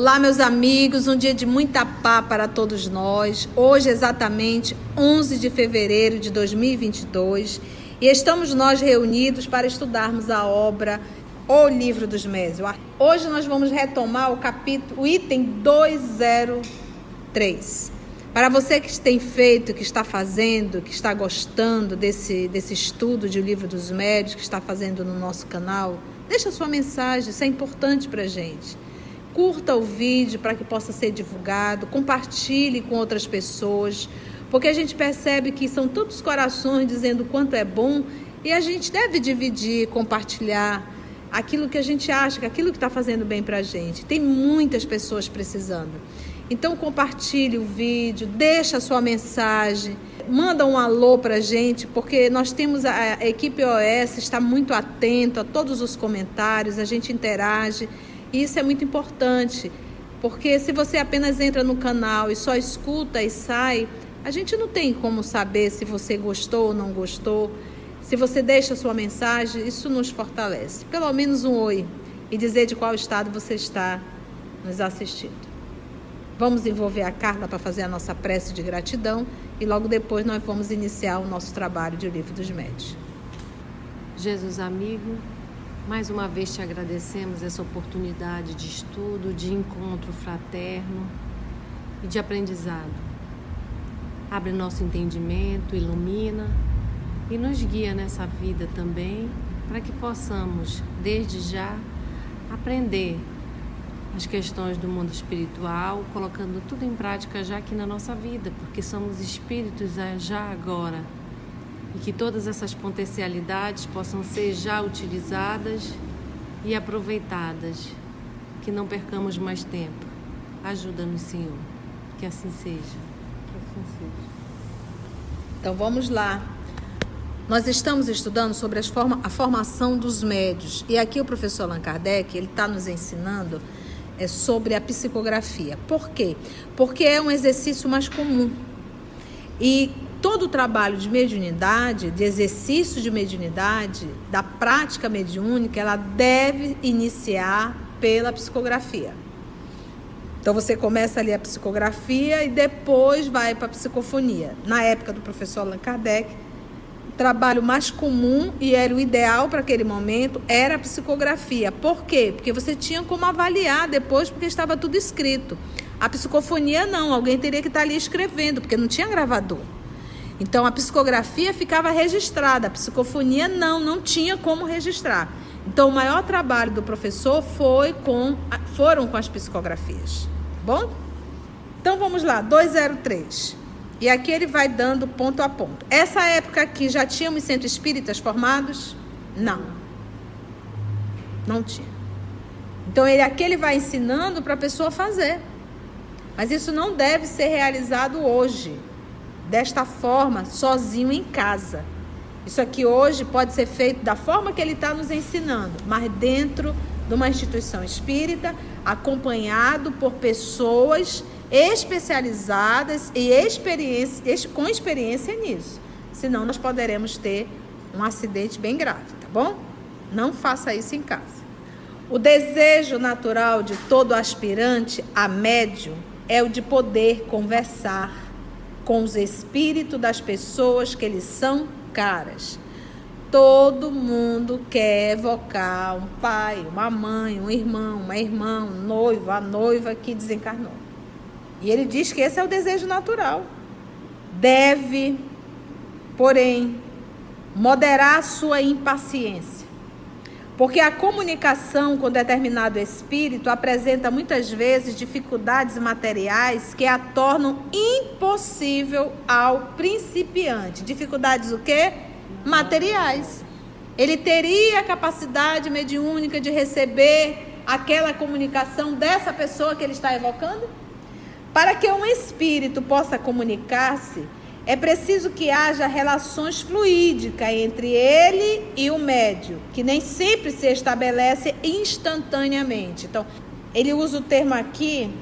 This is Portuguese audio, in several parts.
Olá, meus amigos, um dia de muita paz para todos nós. Hoje, exatamente 11 de fevereiro de 2022, e estamos nós reunidos para estudarmos a obra O Livro dos Médios. Hoje nós vamos retomar o capítulo, o item 203. Para você que tem feito, que está fazendo, que está gostando desse, desse estudo de O Livro dos Médios, que está fazendo no nosso canal, deixa sua mensagem, isso é importante para a gente. Curta o vídeo para que possa ser divulgado, compartilhe com outras pessoas, porque a gente percebe que são tantos corações dizendo quanto é bom e a gente deve dividir, compartilhar aquilo que a gente acha, aquilo que está fazendo bem para a gente. Tem muitas pessoas precisando. Então compartilhe o vídeo, deixa a sua mensagem, manda um alô para a gente, porque nós temos a, a equipe OS está muito atento a todos os comentários, a gente interage. Isso é muito importante, porque se você apenas entra no canal e só escuta e sai, a gente não tem como saber se você gostou ou não gostou. Se você deixa sua mensagem, isso nos fortalece. Pelo menos um oi e dizer de qual estado você está nos assistindo. Vamos envolver a Carla para fazer a nossa prece de gratidão e logo depois nós vamos iniciar o nosso trabalho de Livro dos Médios. Jesus amigo, mais uma vez te agradecemos essa oportunidade de estudo, de encontro fraterno e de aprendizado. Abre nosso entendimento, ilumina e nos guia nessa vida também, para que possamos, desde já, aprender as questões do mundo espiritual, colocando tudo em prática já aqui na nossa vida, porque somos espíritos já agora e que todas essas potencialidades possam ser já utilizadas e aproveitadas, que não percamos mais tempo. Ajuda-nos, Senhor, que assim seja. Que assim seja. Então vamos lá. Nós estamos estudando sobre as forma, a formação dos médios e aqui o professor Allan Kardec ele está nos ensinando é sobre a psicografia. Por quê? Porque é um exercício mais comum. E todo o trabalho de mediunidade, de exercício de mediunidade, da prática mediúnica, ela deve iniciar pela psicografia. Então você começa ali a psicografia e depois vai para a psicofonia. Na época do professor Allan Kardec, o trabalho mais comum e era o ideal para aquele momento era a psicografia. Por quê? Porque você tinha como avaliar depois, porque estava tudo escrito. A psicofonia não, alguém teria que estar ali escrevendo, porque não tinha gravador. Então a psicografia ficava registrada, a psicofonia não, não tinha como registrar. Então o maior trabalho do professor foi com foram com as psicografias. Tá bom? Então vamos lá, 203. E aqui ele vai dando ponto a ponto. Essa época aqui já tínhamos centros espíritas formados? Não. Não tinha. Então ele aqui ele vai ensinando para a pessoa fazer. Mas isso não deve ser realizado hoje desta forma, sozinho em casa. Isso aqui hoje pode ser feito da forma que ele está nos ensinando, mas dentro de uma instituição espírita, acompanhado por pessoas especializadas e experiência, com experiência nisso. Senão nós poderemos ter um acidente bem grave, tá bom? Não faça isso em casa. O desejo natural de todo aspirante a médium é o de poder conversar com os espíritos das pessoas que lhes são caras. Todo mundo quer evocar um pai, uma mãe, um irmão, uma irmã, um noivo, a noiva que desencarnou. E ele diz que esse é o desejo natural. Deve, porém, moderar sua impaciência porque a comunicação com determinado espírito apresenta muitas vezes dificuldades materiais que a tornam impossível ao principiante. Dificuldades o quê? Materiais. Ele teria a capacidade mediúnica de receber aquela comunicação dessa pessoa que ele está evocando? Para que um espírito possa comunicar-se, é preciso que haja relações fluídicas entre ele e o médio, que nem sempre se estabelece instantaneamente. Então, ele usa o termo aqui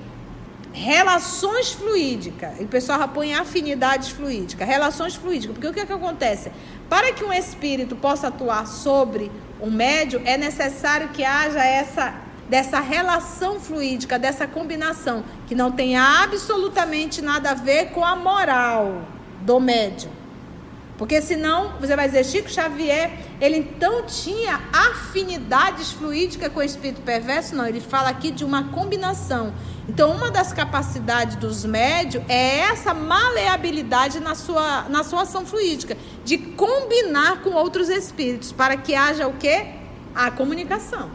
relações fluídicas. O pessoal põe afinidades fluídicas, relações fluídicas. Porque o que, é que acontece? Para que um espírito possa atuar sobre um médio, é necessário que haja essa dessa relação fluídica, dessa combinação, que não tem absolutamente nada a ver com a moral do médium. Porque senão você vai dizer, Chico Xavier, ele então tinha afinidades fluídicas com o espírito perverso? Não, ele fala aqui de uma combinação. Então, uma das capacidades dos médios é essa maleabilidade na sua, na sua ação fluídica, de combinar com outros espíritos, para que haja o quê? A comunicação.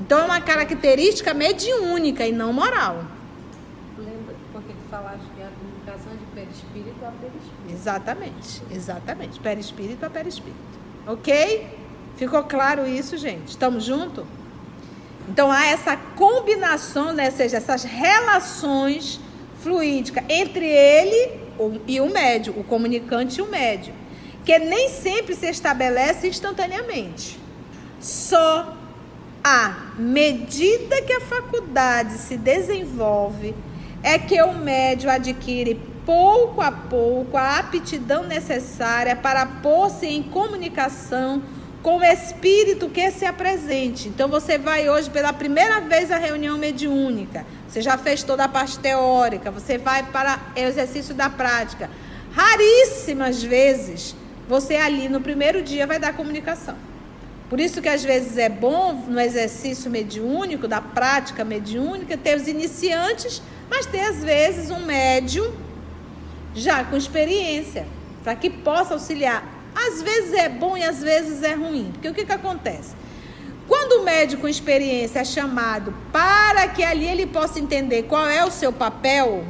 Então, é uma característica mediúnica e não moral. Lembra porque tu falaste que é a comunicação de perispírito a perispírito. Exatamente, exatamente. Perispírito a perispírito. Ok? Ficou claro isso, gente? Estamos juntos? Então, há essa combinação, né? ou seja, essas relações fluídicas entre ele e o médio, o comunicante e o médio, que nem sempre se estabelece instantaneamente. Só à medida que a faculdade se desenvolve, é que o médio adquire pouco a pouco a aptidão necessária para pôr-se em comunicação com o espírito que se apresente. Então você vai hoje pela primeira vez à reunião mediúnica. Você já fez toda a parte teórica, você vai para o exercício da prática. Raríssimas vezes você ali no primeiro dia vai dar comunicação. Por isso que às vezes é bom no exercício mediúnico, da prática mediúnica, ter os iniciantes, mas ter às vezes um médium já com experiência, para que possa auxiliar. Às vezes é bom e às vezes é ruim, porque o que, que acontece? Quando o médico com experiência é chamado para que ali ele possa entender qual é o seu papel,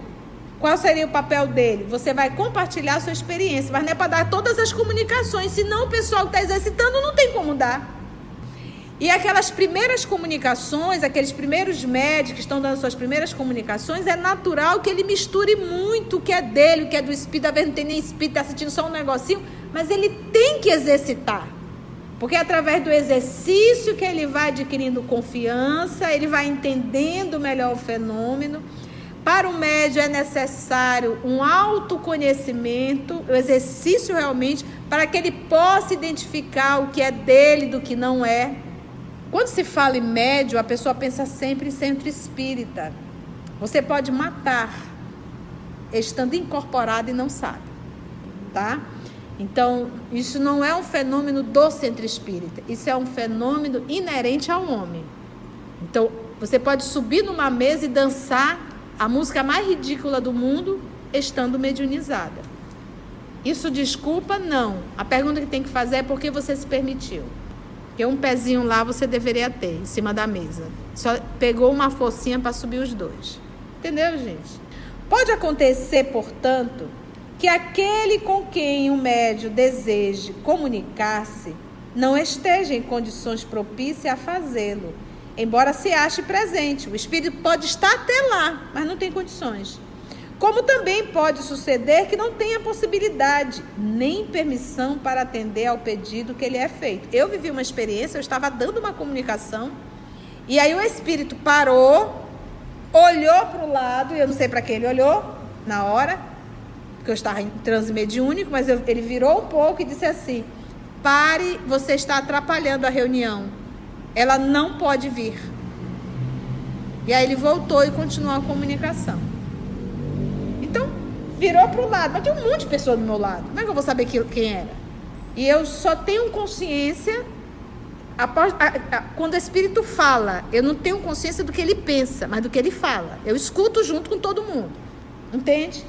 qual seria o papel dele? Você vai compartilhar a sua experiência, mas não é para dar todas as comunicações, senão o pessoal que está exercitando não tem como dar. E aquelas primeiras comunicações, aqueles primeiros médicos que estão dando suas primeiras comunicações, é natural que ele misture muito o que é dele, o que é do espírito, às vezes não tem nem espírito, está sentindo só um negocinho, mas ele tem que exercitar. Porque é através do exercício que ele vai adquirindo confiança, ele vai entendendo melhor o fenômeno. Para o médio é necessário um autoconhecimento, o exercício realmente, para que ele possa identificar o que é dele do que não é. Quando se fala em médio, a pessoa pensa sempre em centro espírita. Você pode matar estando incorporado e não sabe, tá? Então, isso não é um fenômeno do centro espírita, isso é um fenômeno inerente ao homem. Então, você pode subir numa mesa e dançar a música mais ridícula do mundo estando mediunizada. Isso desculpa? Não. A pergunta que tem que fazer é por que você se permitiu. Porque um pezinho lá você deveria ter, em cima da mesa. Só pegou uma forcinha para subir os dois. Entendeu, gente? Pode acontecer, portanto, que aquele com quem o médio deseje comunicar-se não esteja em condições propícias a fazê-lo embora se ache presente. O espírito pode estar até lá, mas não tem condições. Como também pode suceder que não tenha possibilidade nem permissão para atender ao pedido que lhe é feito. Eu vivi uma experiência, eu estava dando uma comunicação, e aí o espírito parou, olhou para o lado, e eu não sei para quem ele olhou na hora, porque eu estava em transe mediúnico, mas eu, ele virou um pouco e disse assim: Pare, você está atrapalhando a reunião ela não pode vir. E aí ele voltou e continuou a comunicação. Virou para o lado. Mas tinha um monte de pessoas do meu lado. Como é que eu vou saber quem era? E eu só tenho consciência após, a, a, quando o Espírito fala. Eu não tenho consciência do que ele pensa, mas do que ele fala. Eu escuto junto com todo mundo. Entende?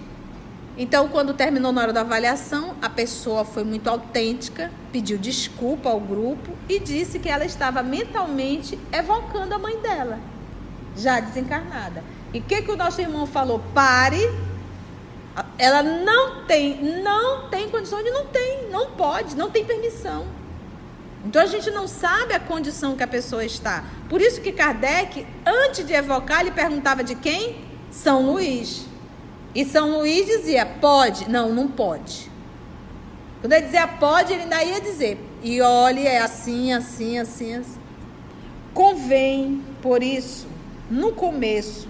Então, quando terminou na hora da avaliação, a pessoa foi muito autêntica, pediu desculpa ao grupo e disse que ela estava mentalmente evocando a mãe dela, já desencarnada. E o que, que o nosso irmão falou? Pare. Ela não tem, não tem condição de não tem, não pode, não tem permissão. Então a gente não sabe a condição que a pessoa está. Por isso que Kardec, antes de evocar, ele perguntava de quem? São Luís. E São Luís dizia: pode? Não, não pode. Quando ele dizia pode, ele ainda ia dizer: e olhe, é assim, assim, assim, assim. Convém, por isso, no começo,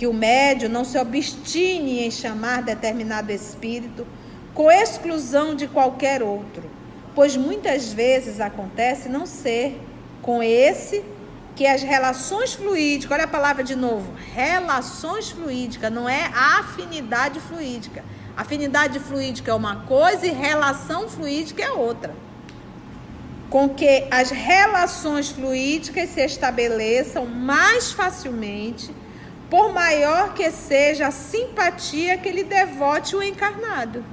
que o médio não se obstine em chamar determinado espírito com exclusão de qualquer outro, pois muitas vezes acontece não ser com esse que as relações fluídicas, olha a palavra de novo, relações fluídicas, não é afinidade fluídica. Afinidade fluídica é uma coisa e relação fluídica é outra. Com que as relações fluídicas se estabeleçam mais facilmente, por maior que seja a simpatia que lhe devote o encarnado.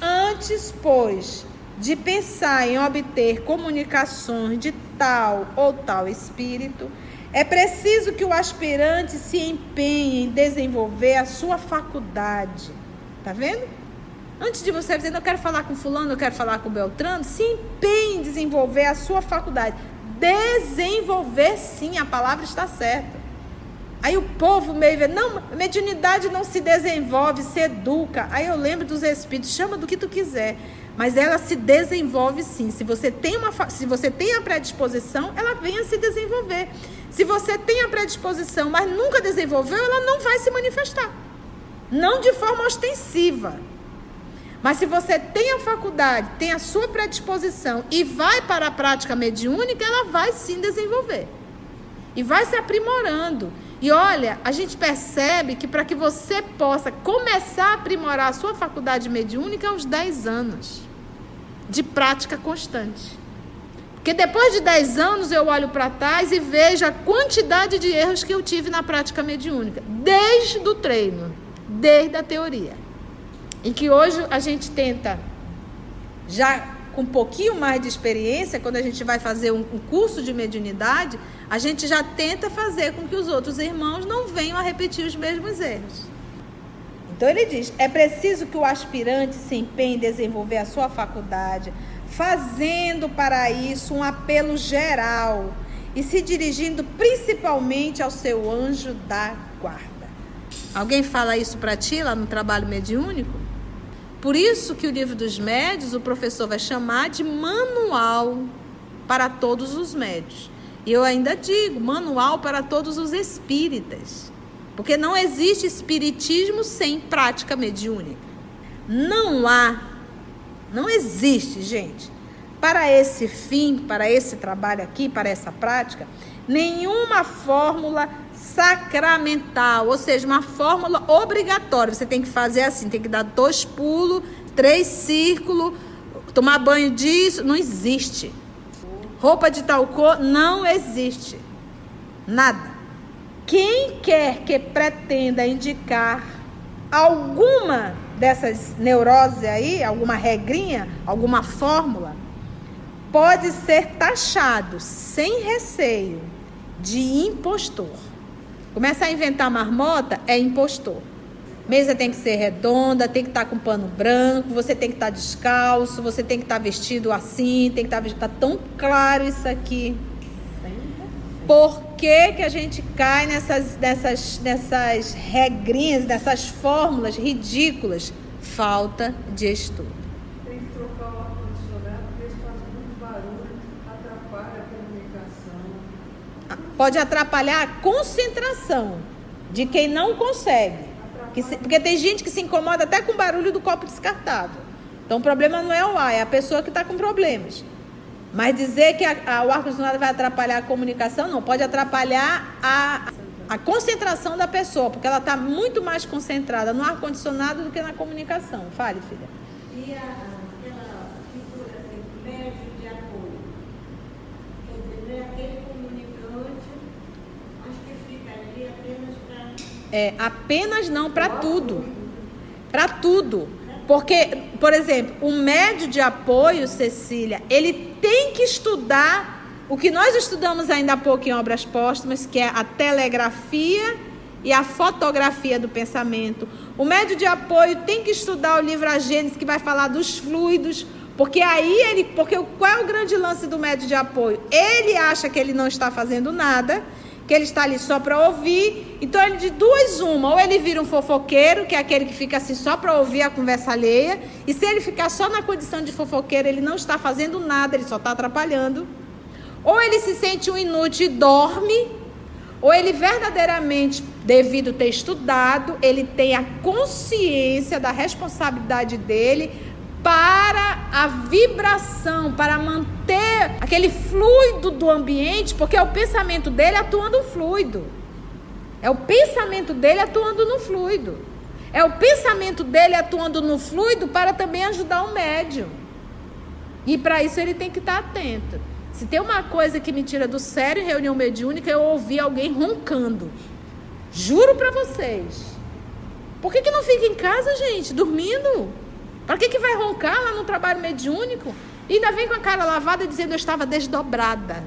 Antes, pois, de pensar em obter comunicações de tal ou tal espírito, é preciso que o aspirante se empenhe em desenvolver a sua faculdade. Tá vendo? Antes de você dizer, eu quero falar com fulano, eu quero falar com Beltrano, se empenhe em desenvolver a sua faculdade. Desenvolver sim, a palavra está certa. Aí o povo meio vê, não, mediunidade não se desenvolve, se educa. Aí eu lembro dos espíritos, chama do que tu quiser. Mas ela se desenvolve sim. Se você tem, uma, se você tem a predisposição, ela vem a se desenvolver. Se você tem a predisposição, mas nunca desenvolveu, ela não vai se manifestar. Não de forma ostensiva. Mas se você tem a faculdade, tem a sua predisposição e vai para a prática mediúnica, ela vai sim desenvolver. E vai se aprimorando. E olha, a gente percebe que para que você possa começar a aprimorar a sua faculdade mediúnica aos 10 anos de prática constante. Porque depois de 10 anos eu olho para trás e vejo a quantidade de erros que eu tive na prática mediúnica, desde o treino, desde a teoria. E que hoje a gente tenta, já com um pouquinho mais de experiência, quando a gente vai fazer um, um curso de mediunidade, a gente já tenta fazer com que os outros irmãos não venham a repetir os mesmos erros. Então ele diz: é preciso que o aspirante se empenhe em desenvolver a sua faculdade, fazendo para isso um apelo geral e se dirigindo principalmente ao seu anjo da guarda. Alguém fala isso para ti lá no trabalho mediúnico? Por isso que o livro dos médios o professor vai chamar de manual para todos os médios. E eu ainda digo, manual para todos os espíritas. Porque não existe espiritismo sem prática mediúnica. Não há, não existe, gente, para esse fim, para esse trabalho aqui, para essa prática, nenhuma fórmula sacramental, ou seja, uma fórmula obrigatória. Você tem que fazer assim, tem que dar dois pulos, três círculos, tomar banho disso, não existe. Roupa de tal cor, não existe. Nada. Quem quer que pretenda indicar alguma dessas neuroses aí, alguma regrinha, alguma fórmula, pode ser taxado sem receio de impostor. Começa a inventar marmota, é impostor. Mesa tem que ser redonda, tem que estar com pano branco, você tem que estar descalço, você tem que estar vestido assim, tem que estar vestido. Tá tão claro isso aqui. Por que, que a gente cai nessas, nessas, nessas regrinhas, nessas fórmulas ridículas? Falta de estudo. Tem que trocar o ar-condicionado, porque eles fazem muito barulho, atrapalha a comunicação. Pode atrapalhar a concentração de quem não consegue. Se, porque tem gente que se incomoda até com o barulho do copo descartável. Então o problema não é o ar, é a pessoa que está com problemas. Mas dizer que a, a, o ar-condicionado vai atrapalhar a comunicação, não. Pode atrapalhar a, a concentração da pessoa, porque ela está muito mais concentrada no ar-condicionado do que na comunicação. Fale, filha. E a, aquela figura assim, médio de apoio? Quer dizer, não é aquele comunicante, acho que fica ali apenas para. É, apenas não, para tudo. Para tudo. Porque, por exemplo, o médio de apoio, Cecília, ele tem que estudar o que nós estudamos ainda há pouco em obras póstumas, que é a telegrafia e a fotografia do pensamento. O médio de apoio tem que estudar o livro A Gênesis, que vai falar dos fluidos, porque aí ele, porque qual é o grande lance do médio de apoio? Ele acha que ele não está fazendo nada que ele está ali só para ouvir. Então, ele de duas uma, ou ele vira um fofoqueiro, que é aquele que fica assim só para ouvir a conversa alheia, e se ele ficar só na condição de fofoqueiro, ele não está fazendo nada, ele só está atrapalhando. Ou ele se sente um inútil e dorme, ou ele verdadeiramente devido ter estudado, ele tem a consciência da responsabilidade dele para a vibração, para manter aquele fluido do ambiente, porque é o pensamento dele atuando fluido. É o pensamento dele atuando no fluido. É o pensamento dele atuando no fluido para também ajudar o médium. E para isso ele tem que estar atento. Se tem uma coisa que me tira do sério em reunião mediúnica, é eu ouvir alguém roncando. Juro para vocês. Por que, que não fica em casa, gente, dormindo? Para que, que vai roncar lá no trabalho mediúnico? E ainda vem com a cara lavada dizendo eu estava desdobrada.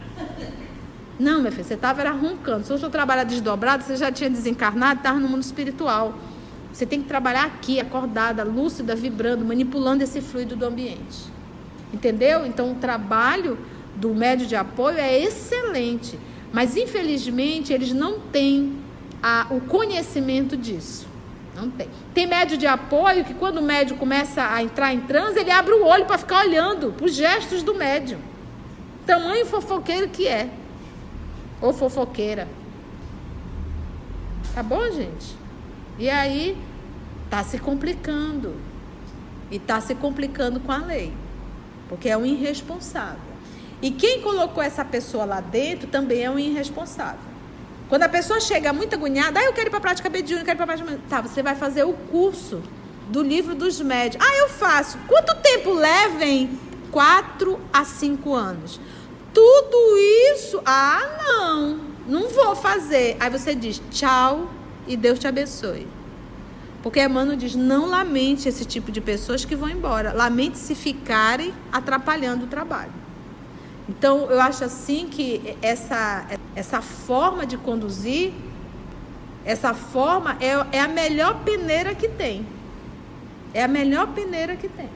Não, minha filha, você estava era roncando. Se você trabalhar desdobrado, você já tinha desencarnado, estava no mundo espiritual. Você tem que trabalhar aqui, acordada, lúcida, vibrando, manipulando esse fluido do ambiente. Entendeu? Então, o trabalho do médio de apoio é excelente. Mas, infelizmente, eles não têm a, o conhecimento disso. Não tem. Tem médio de apoio que quando o médio começa a entrar em transe, ele abre o olho para ficar olhando os gestos do médium. Tamanho fofoqueiro que é. Ou fofoqueira. Tá bom, gente? E aí tá se complicando. E tá se complicando com a lei. Porque é um irresponsável. E quem colocou essa pessoa lá dentro também é um irresponsável. Quando a pessoa chega muito agoniada, ah, eu quero ir para a prática mediúnica, quero ir para a prática Tá, você vai fazer o curso do livro dos médios. Ah, eu faço. Quanto tempo levem? Quatro a cinco anos. Tudo isso, ah, não, não vou fazer. Aí você diz tchau e Deus te abençoe. Porque Emmanuel diz: não lamente esse tipo de pessoas que vão embora. Lamente se ficarem atrapalhando o trabalho. Então, eu acho assim que essa, essa forma de conduzir, essa forma é, é a melhor peneira que tem. É a melhor peneira que tem.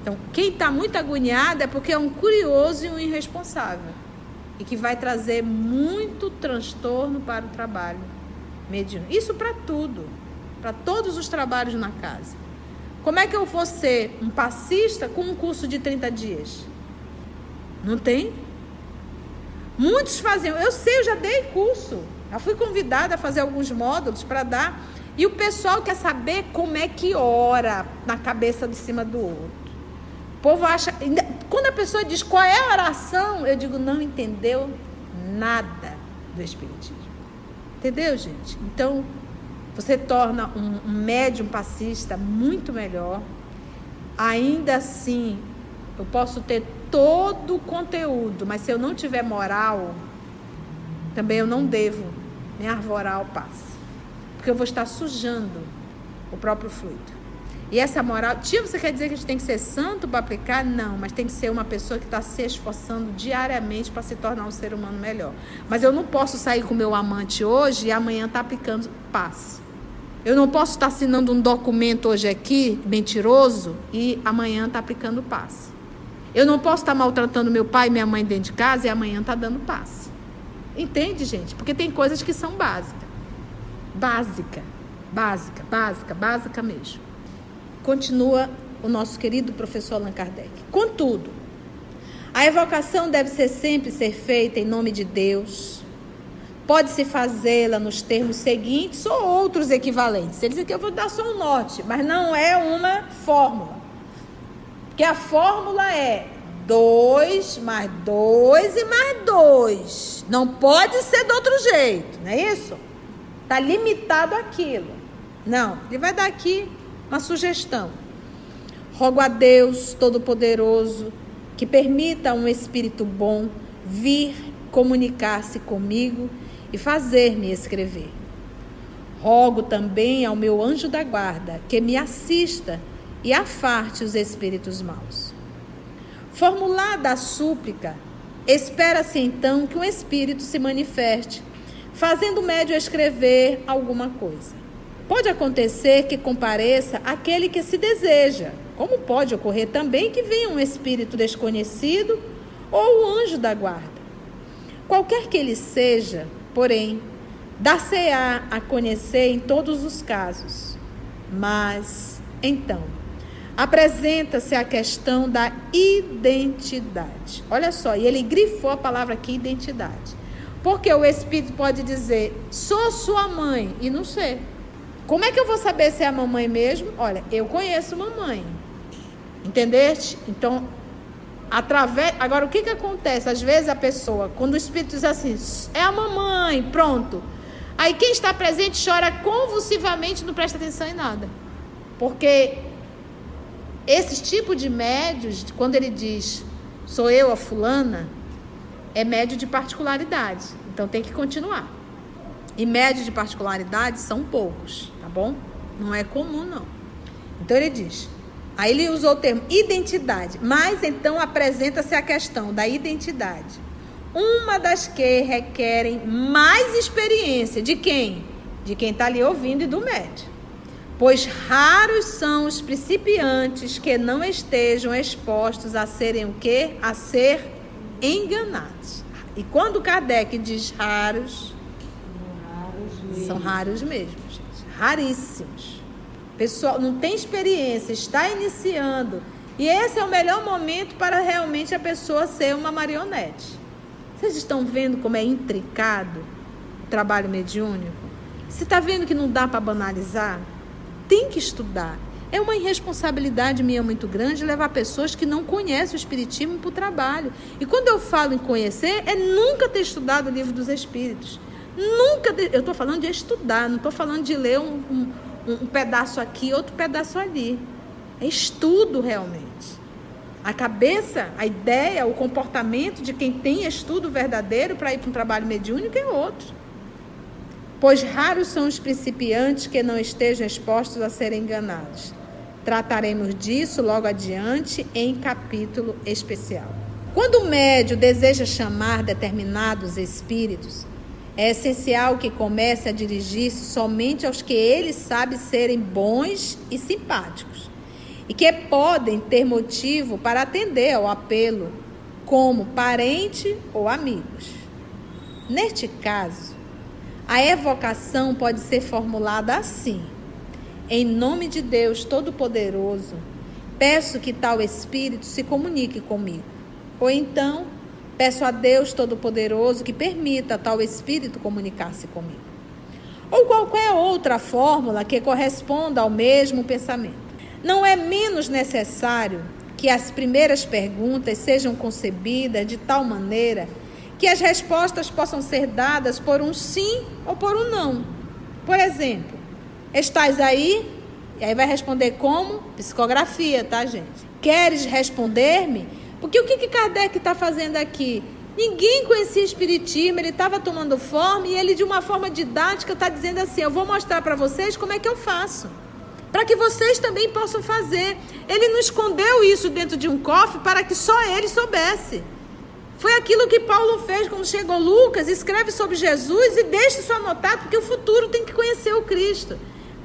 Então, quem está muito agoniado é porque é um curioso e um irresponsável. E que vai trazer muito transtorno para o trabalho mediúnico. Isso para tudo. Para todos os trabalhos na casa. Como é que eu vou ser um passista com um curso de 30 dias? Não tem? Muitos faziam. Eu sei, eu já dei curso. Já fui convidada a fazer alguns módulos para dar. E o pessoal quer saber como é que ora na cabeça de cima do outro. O povo acha. Quando a pessoa diz qual é a oração, eu digo, não entendeu nada do Espiritismo. Entendeu, gente? Então, você torna um, um médium passista muito melhor. Ainda assim, eu posso ter todo o conteúdo, mas se eu não tiver moral, também eu não devo me arvorar ao passe. Porque eu vou estar sujando o próprio fluido. E essa moral, tia, você quer dizer que a gente tem que ser santo para aplicar? Não, mas tem que ser uma pessoa que está se esforçando diariamente para se tornar um ser humano melhor. Mas eu não posso sair com meu amante hoje e amanhã estar tá aplicando passe. Eu não posso estar tá assinando um documento hoje aqui, mentiroso, e amanhã estar tá aplicando passe. Eu não posso estar maltratando meu pai e minha mãe dentro de casa e amanhã tá dando passe. Entende, gente? Porque tem coisas que são básicas. Básica, básica, básica, básica mesmo. Continua o nosso querido professor Allan Kardec. Contudo, a evocação deve ser sempre ser feita em nome de Deus. Pode-se fazê-la nos termos seguintes ou outros equivalentes. Ele diz que eu vou dar só um norte, mas não é uma fórmula. Que a fórmula é 2 mais 2 e mais 2. Não pode ser de outro jeito, não é isso? Está limitado aquilo. Não, ele vai dar aqui uma sugestão. Rogo a Deus Todo-Poderoso que permita um espírito bom vir comunicar-se comigo e fazer-me escrever. Rogo também ao meu anjo da guarda que me assista e afarte os espíritos maus. Formulada a súplica, espera-se então que um espírito se manifeste, fazendo o médio escrever alguma coisa. Pode acontecer que compareça aquele que se deseja, como pode ocorrer também que venha um espírito desconhecido ou o anjo da guarda. Qualquer que ele seja, porém, dar-se-á a conhecer em todos os casos. Mas, então, apresenta-se a questão da identidade. Olha só, e ele grifou a palavra aqui, identidade. Porque o espírito pode dizer, sou sua mãe, e não ser. Como é que eu vou saber se é a mamãe mesmo? Olha, eu conheço mamãe. Entendeste? Então, através. Agora, o que, que acontece? Às vezes a pessoa, quando o espírito diz assim, é a mamãe, pronto. Aí quem está presente chora convulsivamente, não presta atenção em nada. Porque esse tipo de médios, quando ele diz sou eu a fulana, é médio de particularidade. Então tem que continuar. E médios de particularidade são poucos, tá bom? Não é comum, não. Então ele diz. Aí ele usou o termo identidade, mas então apresenta-se a questão da identidade. Uma das que requerem mais experiência de quem? De quem está ali ouvindo e do médio. Pois raros são os principiantes que não estejam expostos a serem o quê? A ser enganados. E quando Kardec diz raros, são raros mesmo, gente. Raríssimos. Pessoal, não tem experiência, está iniciando. E esse é o melhor momento para realmente a pessoa ser uma marionete. Vocês estão vendo como é intricado o trabalho mediúnico? Você está vendo que não dá para banalizar? Tem que estudar. É uma irresponsabilidade minha muito grande levar pessoas que não conhecem o Espiritismo para o trabalho. E quando eu falo em conhecer, é nunca ter estudado o livro dos Espíritos. Nunca. Ter... Eu estou falando de estudar, não estou falando de ler um, um, um pedaço aqui, outro pedaço ali. É estudo realmente. A cabeça, a ideia, o comportamento de quem tem estudo verdadeiro para ir para um trabalho mediúnico é outro. Pois raros são os principiantes que não estejam expostos a serem enganados. Trataremos disso logo adiante em capítulo especial. Quando o médio deseja chamar determinados espíritos, é essencial que comece a dirigir-se somente aos que ele sabe serem bons e simpáticos e que podem ter motivo para atender ao apelo, como parente ou amigos. Neste caso, a evocação pode ser formulada assim: em nome de Deus Todo-Poderoso, peço que tal espírito se comunique comigo. Ou então, peço a Deus Todo-Poderoso que permita tal espírito comunicar-se comigo. Ou qualquer outra fórmula que corresponda ao mesmo pensamento. Não é menos necessário que as primeiras perguntas sejam concebidas de tal maneira que as respostas possam ser dadas por um sim ou por um não. Por exemplo, Estás aí? E aí vai responder como? Psicografia, tá, gente? Queres responder-me? Porque o que, que Kardec está fazendo aqui? Ninguém conhecia Espiritismo, ele estava tomando forma e ele, de uma forma didática, está dizendo assim: Eu vou mostrar para vocês como é que eu faço. Para que vocês também possam fazer. Ele não escondeu isso dentro de um cofre para que só ele soubesse. Foi aquilo que Paulo fez quando chegou Lucas, escreve sobre Jesus e deixa isso anotado, porque o futuro tem que conhecer o Cristo.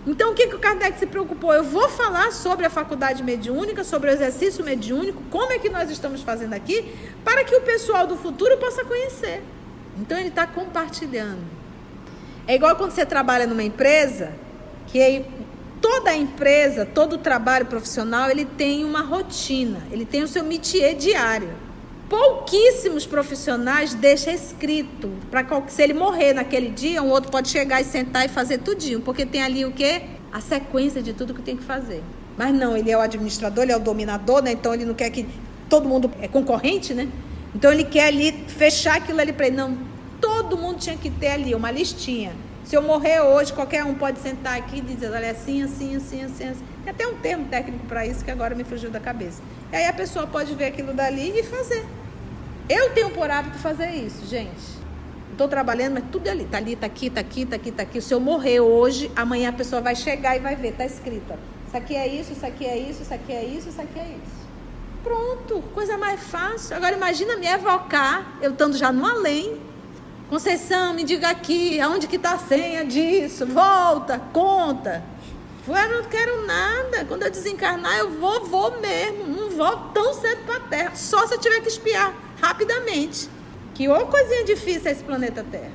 Então, o que, que o Kardec se preocupou? Eu vou falar sobre a faculdade mediúnica, sobre o exercício mediúnico, como é que nós estamos fazendo aqui, para que o pessoal do futuro possa conhecer. Então, ele está compartilhando. É igual quando você trabalha numa empresa, que toda a empresa, todo o trabalho profissional, ele tem uma rotina, ele tem o seu métier diário pouquíssimos profissionais deixam escrito para se ele morrer naquele dia, um outro pode chegar e sentar e fazer tudinho, porque tem ali o quê? A sequência de tudo que tem que fazer. Mas não, ele é o administrador, ele é o dominador, né? Então ele não quer que todo mundo é concorrente, né? Então ele quer ali fechar aquilo ali para ele. Não, todo mundo tinha que ter ali uma listinha. Se eu morrer hoje, qualquer um pode sentar aqui e dizer, olha, assim, assim, assim, assim, assim. Tem até um termo técnico para isso que agora me fugiu da cabeça. E aí a pessoa pode ver aquilo dali e fazer. Eu tenho por hábito fazer isso, gente. Estou trabalhando, mas tudo é ali. Está ali, está aqui, está aqui, está aqui, está aqui. Se eu morrer hoje, amanhã a pessoa vai chegar e vai ver. Está escrito. Ó, isso aqui é isso, isso aqui é isso, isso aqui é isso, isso aqui é isso. Pronto, coisa mais fácil. Agora imagina me evocar, eu estando já no além. Conceição, me diga aqui, aonde que está a senha disso? Volta, conta. Eu não quero nada. Quando eu desencarnar, eu vou, vou mesmo. Não volto tão cedo para a Terra. Só se eu tiver que espiar rapidamente. Que ou coisinha difícil é esse planeta Terra.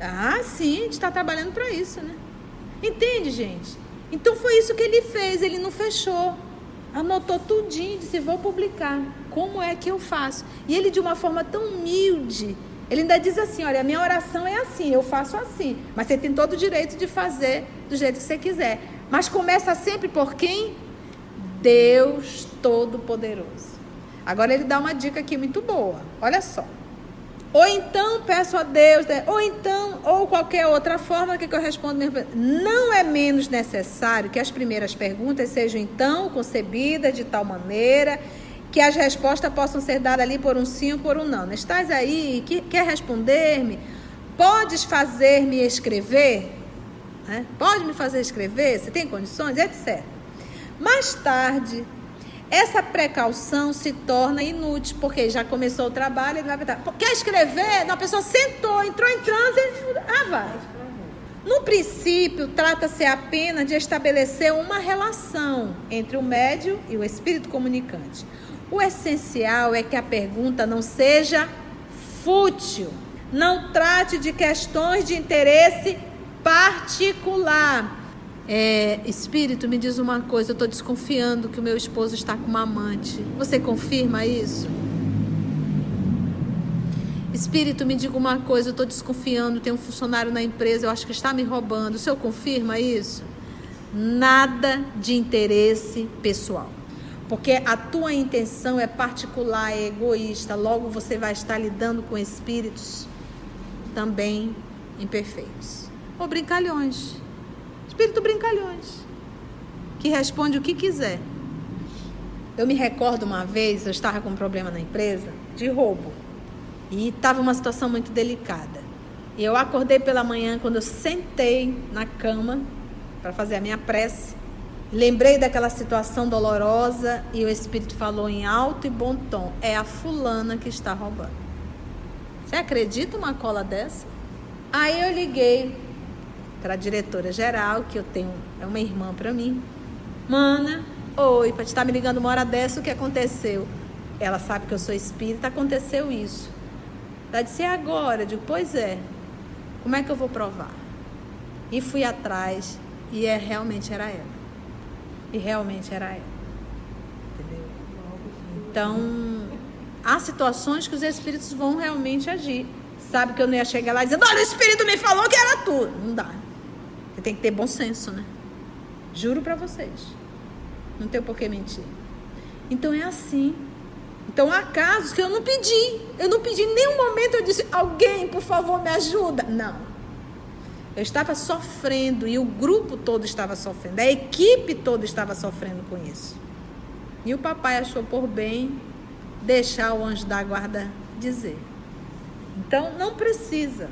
Ah, sim, a gente está trabalhando para isso, né? Entende, gente? Então foi isso que ele fez, ele não fechou. Anotou tudinho, disse: vou publicar. Como é que eu faço? E ele, de uma forma tão humilde, Ele ainda diz assim: olha, a minha oração é assim, eu faço assim. Mas você tem todo o direito de fazer do jeito que você quiser. Mas começa sempre por quem? Deus Todo-Poderoso. Agora ele dá uma dica aqui muito boa. Olha só. Ou então peço a Deus, né? ou então, ou qualquer outra forma que eu respondo. Não é menos necessário que as primeiras perguntas sejam então concebidas de tal maneira que as respostas possam ser dadas ali por um sim ou por um não. Estás aí, quer responder-me? Podes fazer-me escrever? Né? Pode me fazer escrever? Você tem condições? Etc. Mais tarde, essa precaução se torna inútil, porque já começou o trabalho, ele vai quer escrever? Não, a pessoa sentou, entrou em transe, ah, vai. No princípio, trata-se apenas de estabelecer uma relação entre o médio e o espírito comunicante. O essencial é que a pergunta não seja fútil, não trate de questões de interesse particular é, espírito, me diz uma coisa, eu estou desconfiando que o meu esposo está com uma amante. Você confirma isso? Espírito, me diga uma coisa, eu estou desconfiando, tem um funcionário na empresa, eu acho que está me roubando. O senhor confirma isso? Nada de interesse pessoal. Porque a tua intenção é particular, é egoísta, logo você vai estar lidando com espíritos também imperfeitos. Ou brincalhões Espírito brincalhões, que responde o que quiser. Eu me recordo uma vez, eu estava com um problema na empresa de roubo. E estava uma situação muito delicada. E eu acordei pela manhã, quando eu sentei na cama para fazer a minha prece, lembrei daquela situação dolorosa e o Espírito falou em alto e bom tom: é a fulana que está roubando. Você acredita uma cola dessa? Aí eu liguei para a diretora geral, que eu tenho, é uma irmã para mim. Mana, oi, para estar tá me ligando uma hora dessa, o que aconteceu? Ela sabe que eu sou espírita, aconteceu isso. Ela disse, é agora? Eu digo, pois é. Como é que eu vou provar? E fui atrás, e é, realmente era ela. E realmente era ela. Entendeu? Então, há situações que os espíritos vão realmente agir. Sabe que eu não ia chegar lá dizendo, olha, o espírito me falou que era tu. Não dá. Você tem que ter bom senso, né? Juro para vocês. Não tem por que mentir. Então é assim. Então há casos que eu não pedi. Eu não pedi em nenhum momento. Eu disse: alguém, por favor, me ajuda. Não. Eu estava sofrendo e o grupo todo estava sofrendo. A equipe toda estava sofrendo com isso. E o papai achou por bem deixar o anjo da guarda dizer. Então não precisa.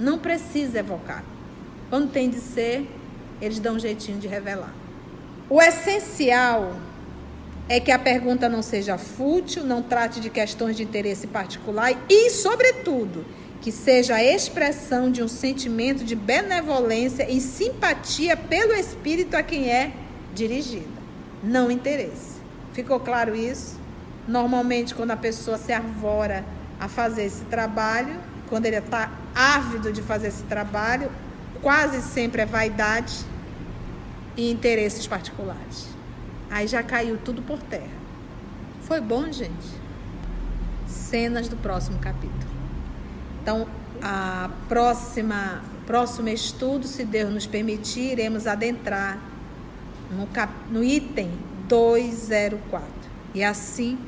Não precisa evocar. Quando tem de ser, eles dão um jeitinho de revelar. O essencial é que a pergunta não seja fútil, não trate de questões de interesse particular e, sobretudo, que seja a expressão de um sentimento de benevolência e simpatia pelo espírito a quem é dirigida, não interesse. Ficou claro isso? Normalmente, quando a pessoa se arvora a fazer esse trabalho, quando ele está ávido de fazer esse trabalho, quase sempre é vaidade e interesses particulares. Aí já caiu tudo por terra. Foi bom, gente? Cenas do próximo capítulo. Então, a próxima próximo estudo, se Deus nos permitir, iremos adentrar no, cap, no item 204. E assim,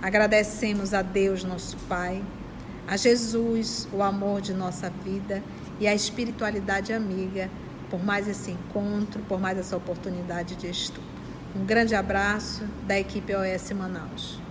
agradecemos a Deus, nosso Pai, a Jesus, o amor de nossa vida e a espiritualidade amiga por mais esse encontro, por mais essa oportunidade de estudo. Um grande abraço da equipe OS Manaus.